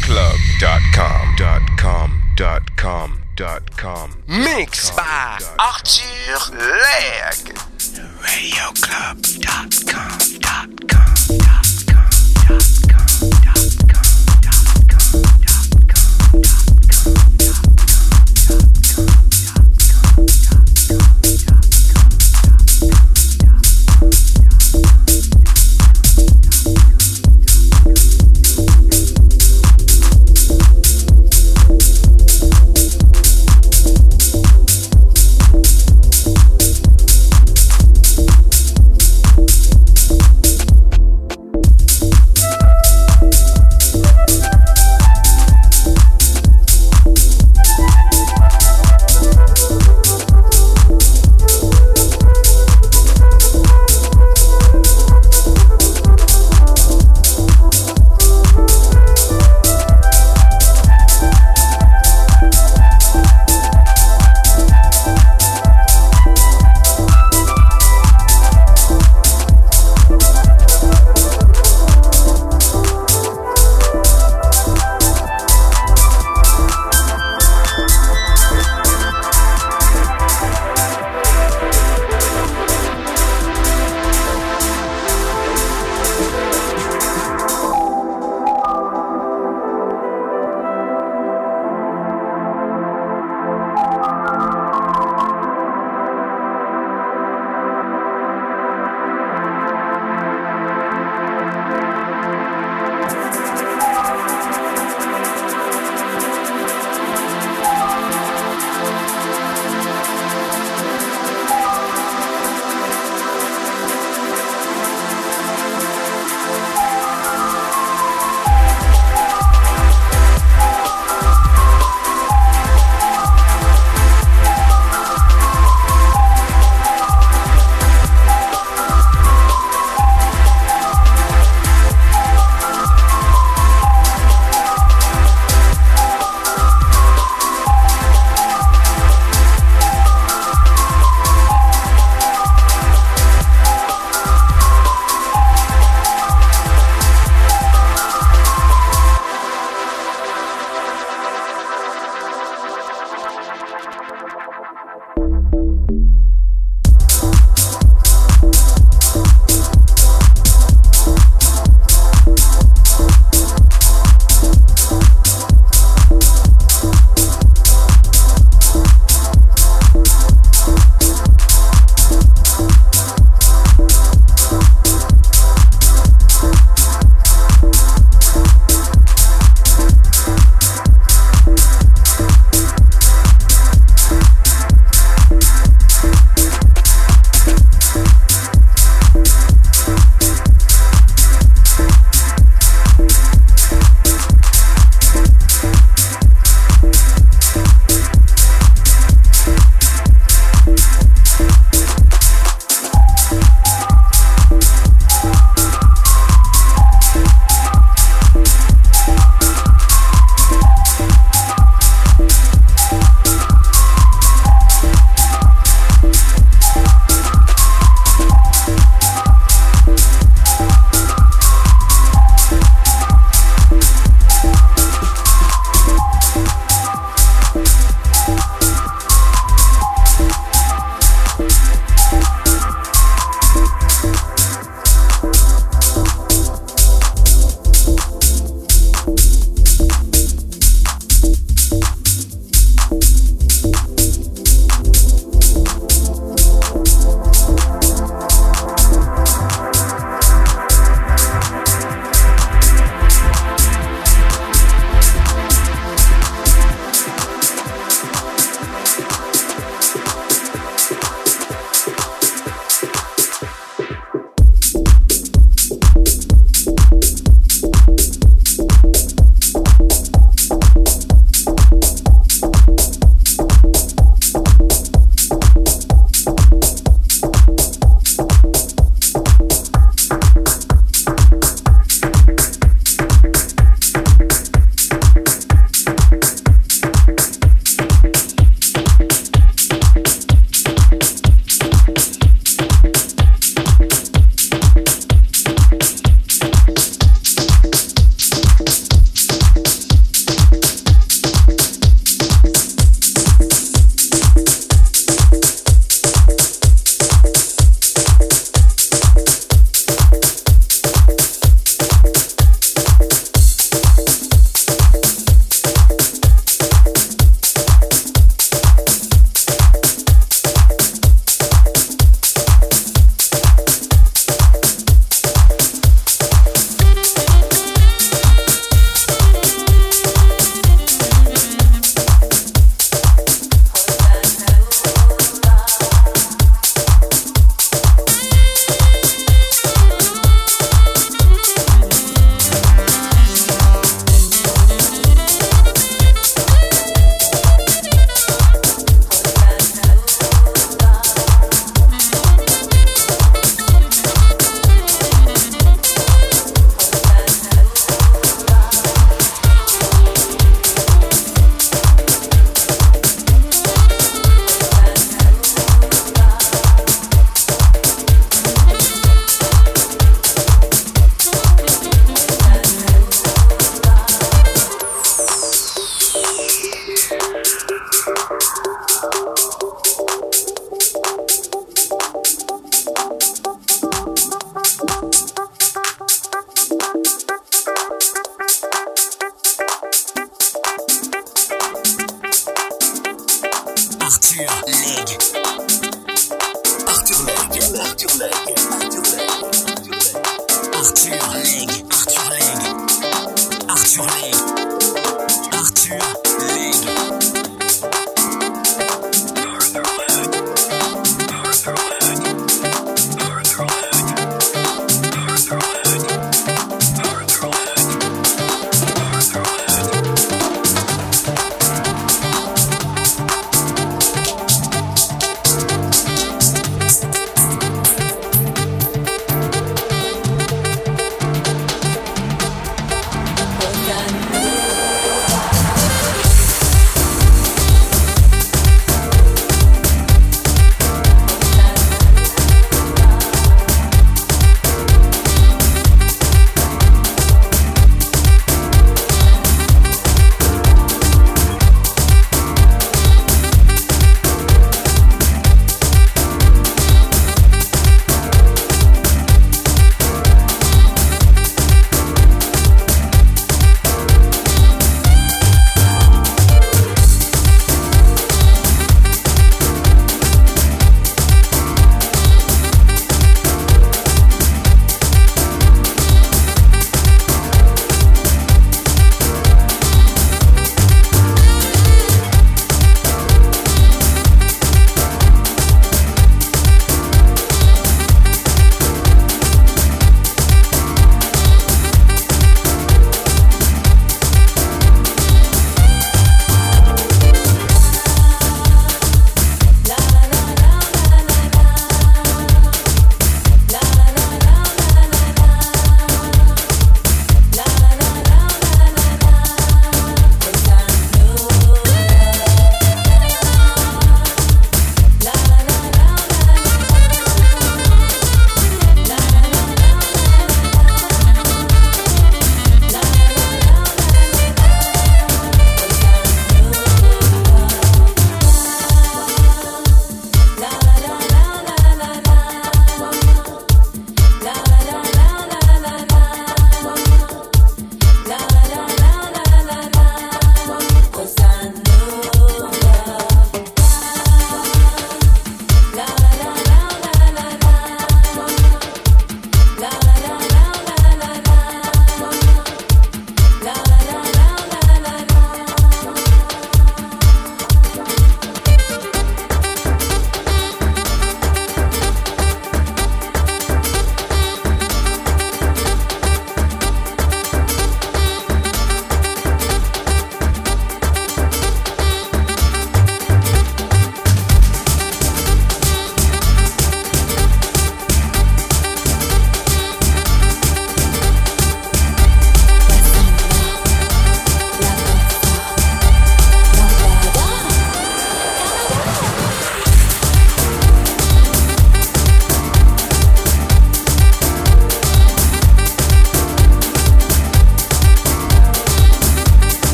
radioclub.com dot com. Dot com. Dot com. Mix by Artur Leg. radioclub.com dot com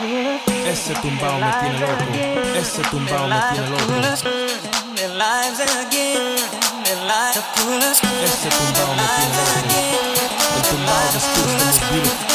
Ese tumbao me tiene loco. Ese tumbao me tiene loco. Ese tumbao me tiene loco. El tumbao beautiful.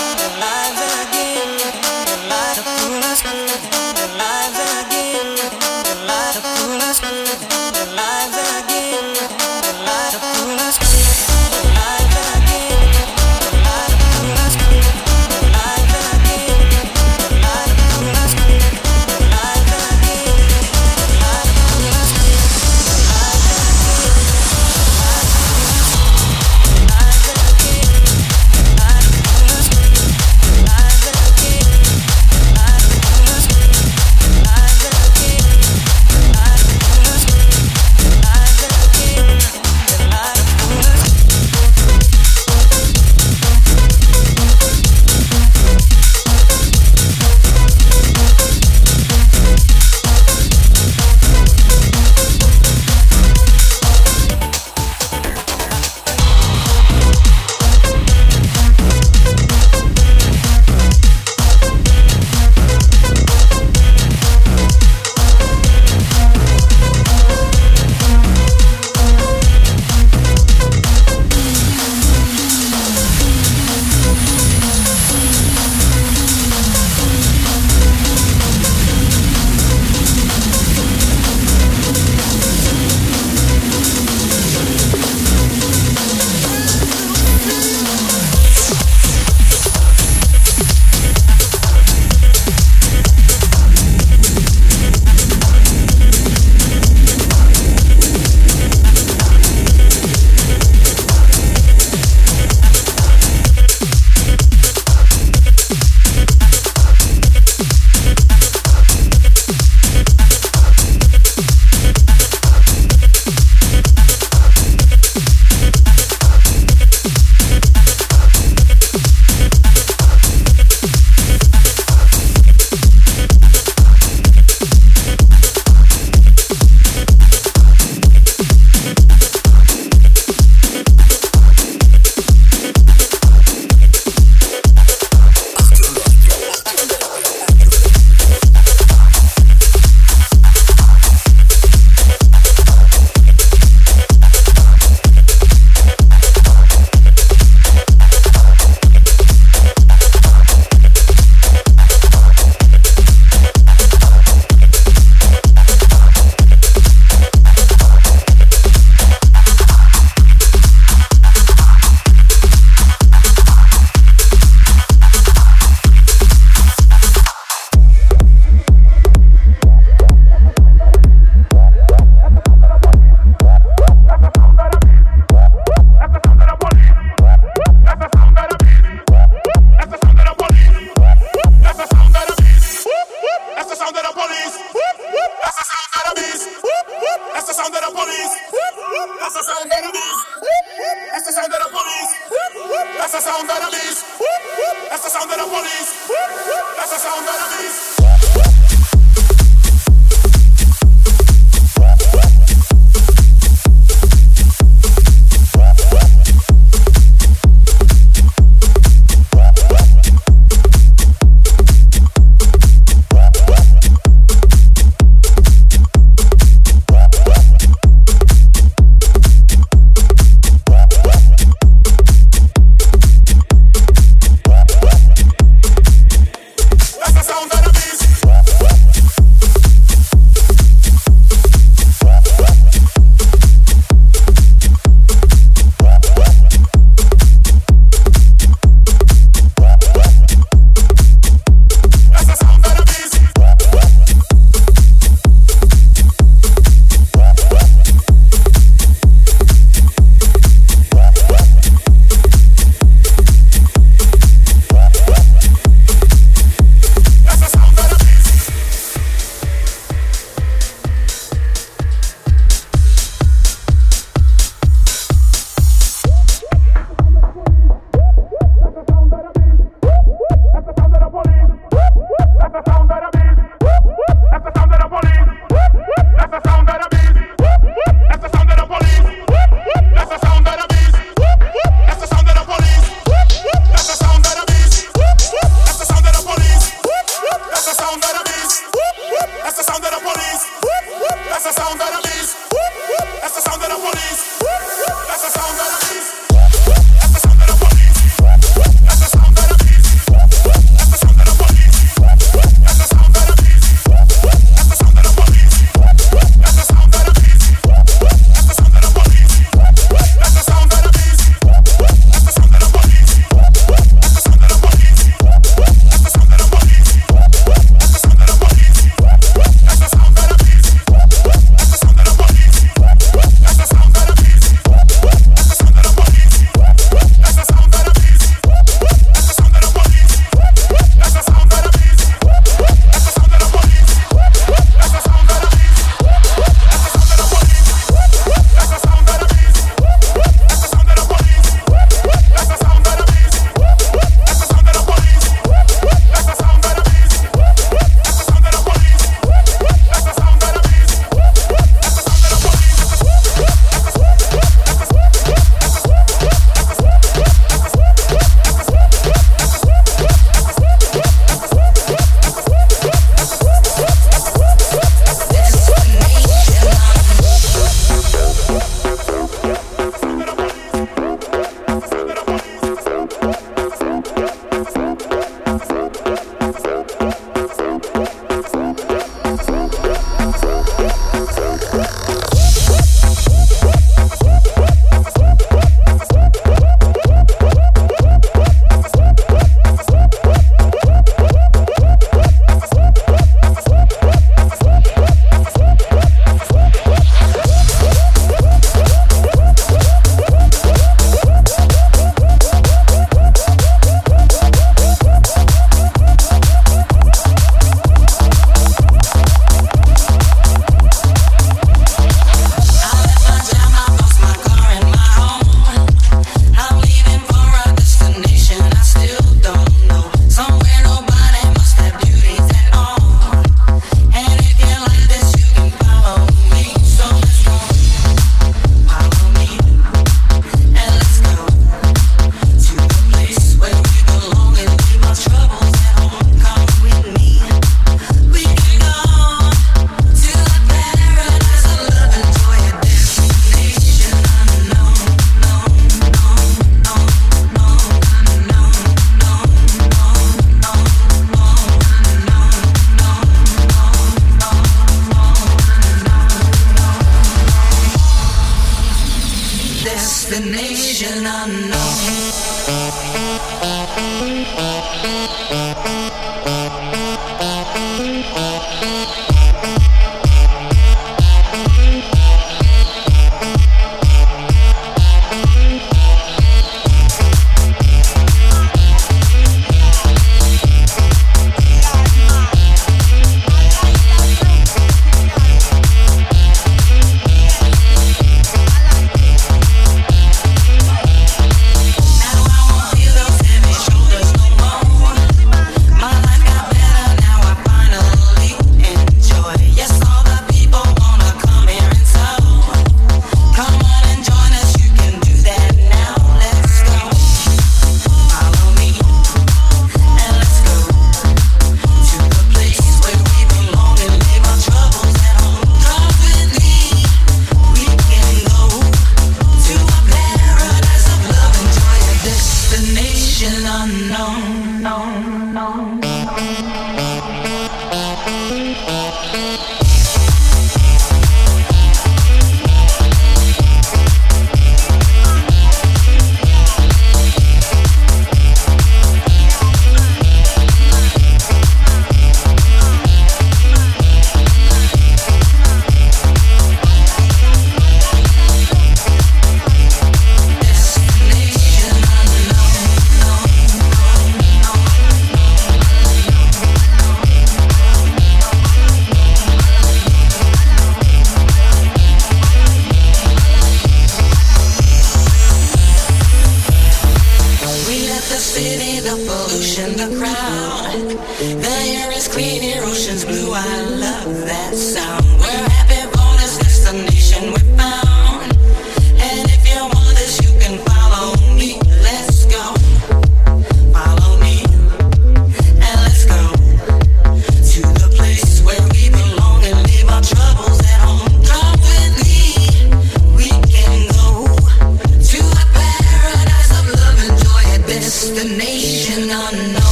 the crowd. The air is clean, your ocean's blue. I love that sound.